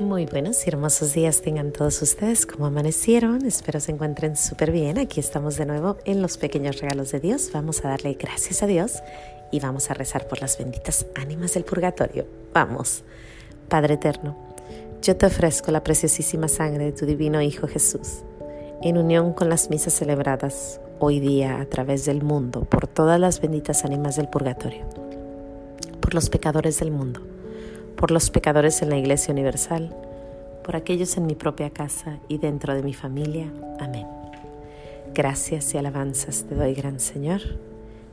Muy buenos y hermosos días tengan todos ustedes. como amanecieron? Espero se encuentren súper bien. Aquí estamos de nuevo en los pequeños regalos de Dios. Vamos a darle gracias a Dios y vamos a rezar por las benditas ánimas del purgatorio. Vamos. Padre eterno, yo te ofrezco la preciosísima sangre de tu divino Hijo Jesús, en unión con las misas celebradas hoy día a través del mundo por todas las benditas ánimas del purgatorio, por los pecadores del mundo por los pecadores en la Iglesia Universal, por aquellos en mi propia casa y dentro de mi familia. Amén. Gracias y alabanzas te doy, gran Señor,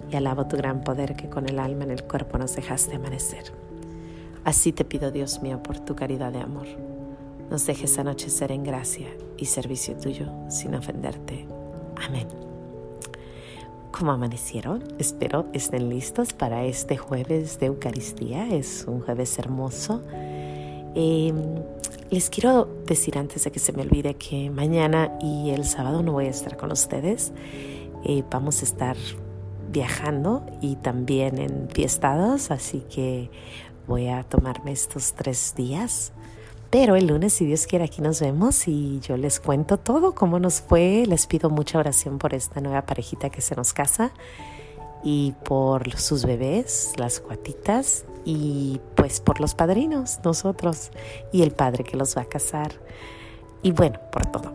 y alabo tu gran poder que con el alma en el cuerpo nos dejaste amanecer. Así te pido, Dios mío, por tu caridad de amor, nos dejes anochecer en gracia y servicio tuyo sin ofenderte. Amén. ¿Cómo amanecieron? Espero estén listos para este jueves de Eucaristía. Es un jueves hermoso. Em, les quiero decir antes de que se me olvide que mañana y el sábado no voy a estar con ustedes. Eh, vamos a estar viajando y también en fiestados, así que voy a tomarme estos tres días pero el lunes, si Dios quiere, aquí nos vemos y yo les cuento todo, cómo nos fue. Les pido mucha oración por esta nueva parejita que se nos casa y por sus bebés, las cuatitas y pues por los padrinos, nosotros y el padre que los va a casar. Y bueno, por todo.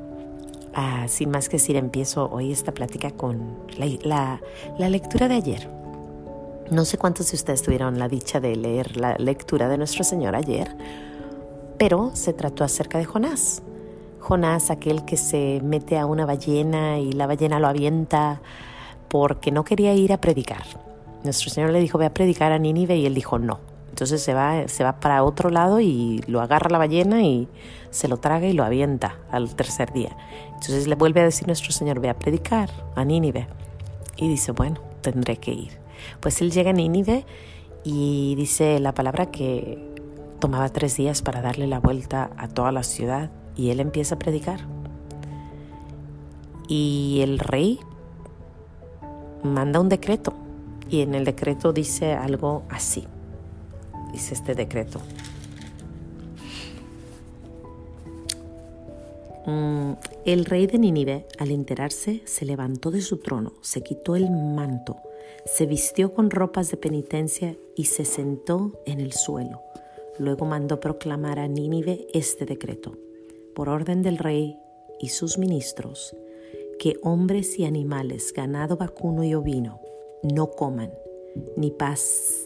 Ah, sin más que decir, empiezo hoy esta plática con la, la lectura de ayer. No sé cuántos de ustedes tuvieron la dicha de leer la lectura de nuestro Señor ayer pero se trató acerca de Jonás. Jonás, aquel que se mete a una ballena y la ballena lo avienta porque no quería ir a predicar. Nuestro Señor le dijo, ve a predicar a Nínive y él dijo, no. Entonces se va, se va para otro lado y lo agarra la ballena y se lo traga y lo avienta al tercer día. Entonces le vuelve a decir nuestro Señor, ve a predicar a Nínive. Y dice, bueno, tendré que ir. Pues él llega a Nínive y dice la palabra que Tomaba tres días para darle la vuelta a toda la ciudad y él empieza a predicar. Y el rey manda un decreto y en el decreto dice algo así. Dice este decreto. Mm, el rey de Nínive, al enterarse, se levantó de su trono, se quitó el manto, se vistió con ropas de penitencia y se sentó en el suelo. Luego mandó proclamar a Nínive este decreto, por orden del rey y sus ministros, que hombres y animales, ganado vacuno y ovino, no coman, ni,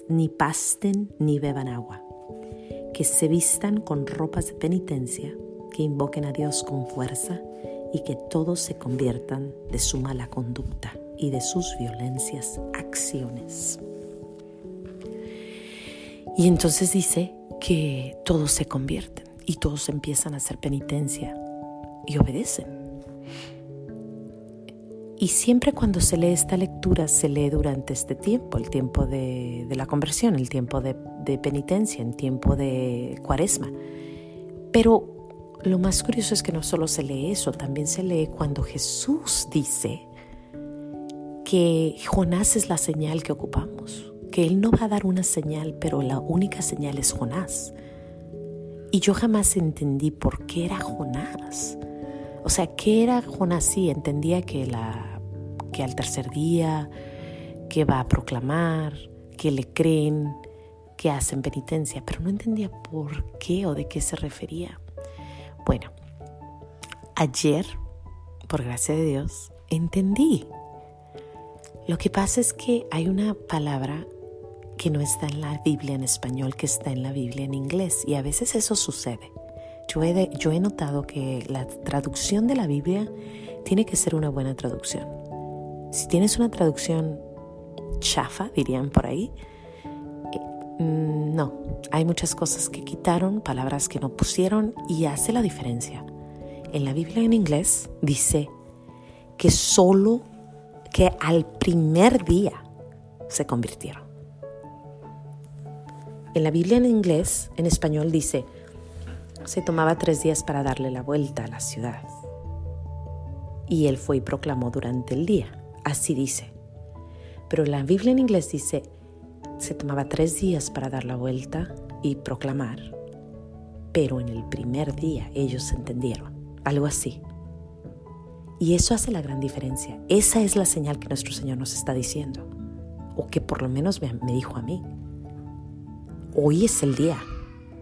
ni pasten, ni beban agua, que se vistan con ropas de penitencia, que invoquen a Dios con fuerza y que todos se conviertan de su mala conducta y de sus violencias acciones. Y entonces dice que todos se convierten y todos empiezan a hacer penitencia y obedecen. Y siempre cuando se lee esta lectura, se lee durante este tiempo, el tiempo de, la conversión, el tiempo de, de penitencia, el tiempo de cuaresma. Pero lo más curioso es que no solo se lee eso, también se lee cuando Jesús dice que Jonás es la señal que ocupamos que él no va a dar una señal, pero la única señal es Jonás. Y yo jamás entendí por qué era Jonás. O sea, ¿qué era Jonás? Sí, entendía que, la, que al tercer día, que va a proclamar, que le creen, que hacen penitencia, pero no entendía por qué o de qué se refería. Bueno, ayer, por gracia de Dios, entendí. Lo que pasa es que hay una palabra que no está en la Biblia en español, que está en la Biblia en inglés. Y a veces eso sucede. Yo he, yo he notado que la traducción de la Biblia tiene que ser una buena traducción. Si tienes una traducción chafa, dirían por ahí, eh, mm, no, hay muchas cosas que quitaron, palabras que no pusieron y hace la diferencia. En la Biblia en inglés dice que solo que al primer día se convirtieron. En la Biblia en inglés, en español dice, se tomaba tres días para darle la vuelta a la ciudad. Y él fue y proclamó durante el día. Así dice. Pero la Biblia en inglés dice, se tomaba tres días para dar la vuelta y proclamar. pero en el primer día ellos entendieron, algo así. Y eso hace la gran diferencia. Esa es la señal que nuestro Señor nos está diciendo, o que por lo menos me, me dijo a mí. Hoy es el día.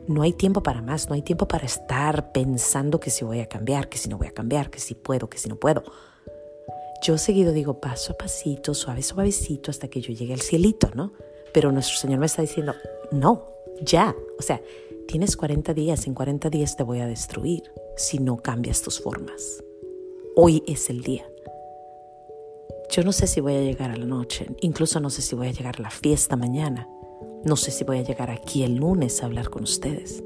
No hay tiempo para más, no hay tiempo para estar pensando que si voy a cambiar, que si no voy a cambiar, que si puedo, que si no puedo. Yo seguido digo paso a pasito, suave, suavecito, hasta que yo llegue al cielito, ¿no? Pero nuestro Señor me está diciendo, no, ya. O sea, tienes 40 días, en 40 días te voy a destruir si no cambias tus formas. Hoy es el día. Yo no sé si voy a llegar a la noche, incluso no sé si voy a llegar a la fiesta mañana. No sé si voy a llegar aquí el lunes a hablar con ustedes.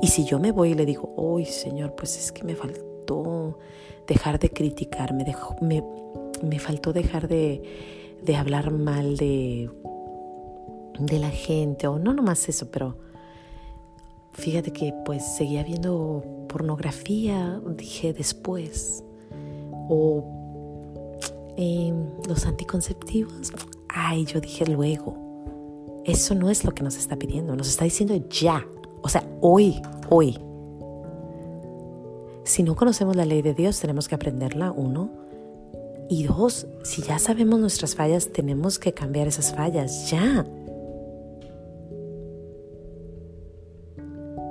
Y si yo me voy y le digo, hoy Señor, pues es que me faltó dejar de criticar, me, faltó dejar de, hablar mal de, la gente, o no nomás eso, pero fíjate que pues seguía viendo pornografía, dije después, o eh, los anticonceptivos, ay, yo dije luego. Eso no es lo que nos está pidiendo, nos está diciendo ya, o sea, hoy, hoy. Si no conocemos la ley de Dios, tenemos que aprenderla, uno. Y dos, si ya sabemos nuestras fallas, tenemos que cambiar esas fallas, ya.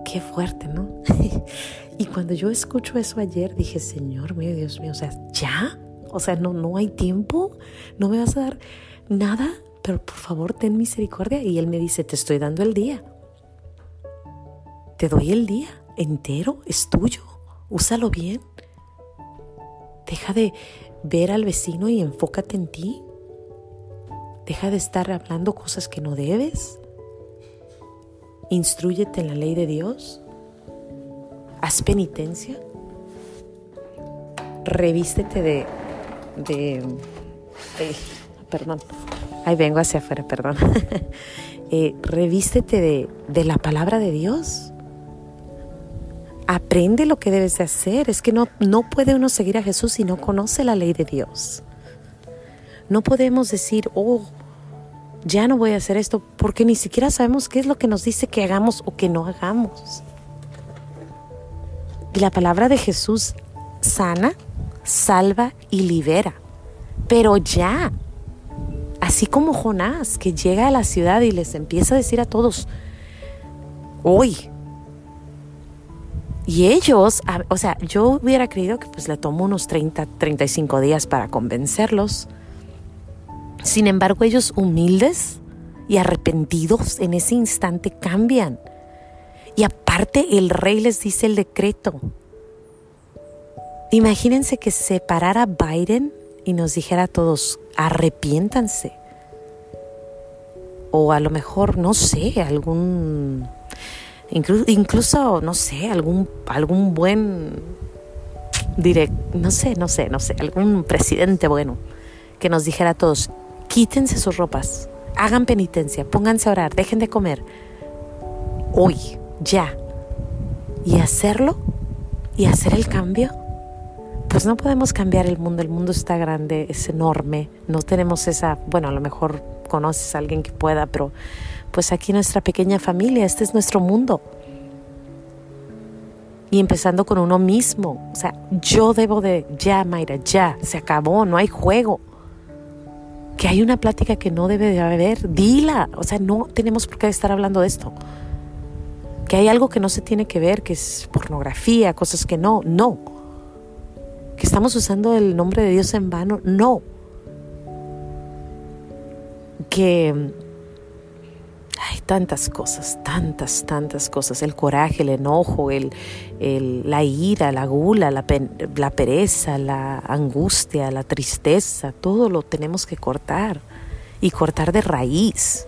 Qué fuerte, ¿no? y cuando yo escucho eso ayer, dije, Señor mío, Dios mío, o sea, ¿ya? O sea, no, no hay tiempo, no me vas a dar nada pero por favor ten misericordia. Y él me dice, te estoy dando el día. Te doy el día entero, es tuyo. Úsalo bien. Deja de ver al vecino y enfócate en ti. Deja de estar hablando cosas que no debes. Instruyete en la ley de Dios. Haz penitencia. Revístete de, de, de perdón, Ahí vengo hacia afuera, perdón. eh, revístete de, de la palabra de Dios. Aprende lo que debes de hacer. Es que no, no puede uno seguir a Jesús si no conoce la ley de Dios. No podemos decir, oh, ya no voy a hacer esto, porque ni siquiera sabemos qué es lo que nos dice que hagamos o que no hagamos. Y la palabra de Jesús sana, salva y libera. Pero ya, Así como Jonás, que llega a la ciudad y les empieza a decir a todos, hoy. Y ellos, o sea, yo hubiera creído que pues le tomó unos 30, 35 días para convencerlos. Sin embargo, ellos humildes y arrepentidos en ese instante cambian. Y aparte el rey les dice el decreto. Imagínense que separara Biden y nos dijera a todos, arrepiéntanse. O a lo mejor, no sé, algún, incluso, no sé, algún, algún buen, direct, no sé, no sé, no sé, algún presidente bueno que nos dijera a todos, quítense sus ropas, hagan penitencia, pónganse a orar, dejen de comer, hoy, ya, y hacerlo, y hacer el cambio pues no podemos cambiar el mundo, el mundo está grande, es enorme, no tenemos esa, bueno, a lo mejor conoces a alguien que pueda, pero pues aquí nuestra pequeña familia, este es nuestro mundo. Y empezando con uno mismo, o sea, yo debo de, ya Mayra, ya, se acabó, no hay juego. Que hay una plática que no debe de haber, dila, o sea, no tenemos por qué estar hablando de esto. Que hay algo que no se tiene que ver, que es pornografía, cosas que no, no que estamos usando el nombre de Dios en vano. No. Que hay tantas cosas, tantas, tantas cosas. El coraje, el enojo, el, la ira, la gula, la, la pereza, la angustia, la tristeza, todo lo tenemos que cortar y cortar de raíz.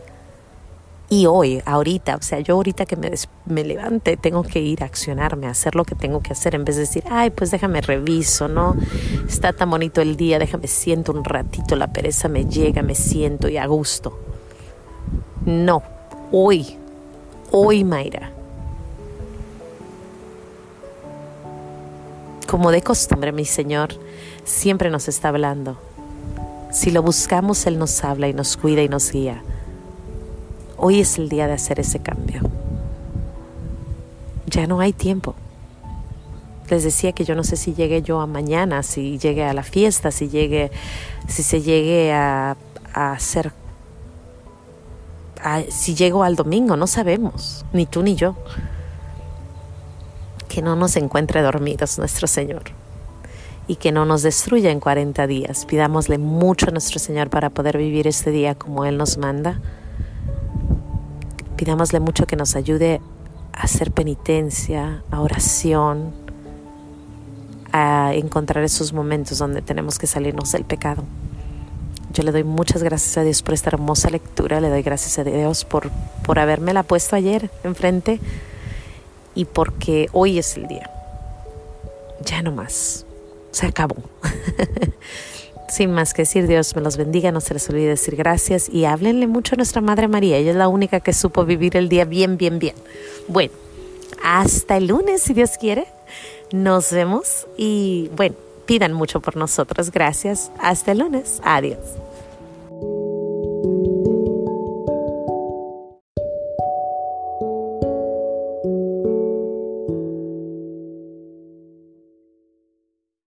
Y hoy, ahorita, o sea, yo ahorita que me, me levante, tengo que ir a accionarme, a hacer lo que tengo que hacer, en vez de decir, ay, pues déjame reviso, ¿no? Está tan bonito el día, déjame siento un ratito, la pereza me llega, me siento y a gusto. No, hoy, hoy, Mayra. Como de costumbre, mi Señor siempre nos está hablando. Si lo buscamos, Él nos habla y nos cuida y nos guía. Hoy es el día de hacer ese cambio. ya no hay tiempo. Les decía que yo no sé si llegue yo a mañana, si llegue a la fiesta, si llegue, si se llegue a, hacer, si llego al domingo, no sabemos, ni tú ni yo. Que no nos encuentre dormidos nuestro Señor y que no nos destruya en 40 días. Pidámosle mucho a nuestro Señor para poder vivir este día como Él nos manda. Pidámosle mucho que nos ayude a hacer penitencia, a oración, a encontrar esos momentos donde tenemos que salirnos del pecado. Yo le doy muchas gracias a Dios por esta hermosa lectura, le doy gracias a Dios por, por la puesto ayer enfrente y porque hoy es el día. Ya no más se acabó. Sin más que decir, Dios me los bendiga, no se les olvide decir gracias y háblenle mucho a nuestra Madre María, ella es la única que supo vivir el día bien, bien, bien. Bueno, hasta el lunes, si Dios quiere, nos vemos y bueno, pidan mucho por nosotros, gracias, hasta el lunes, adiós.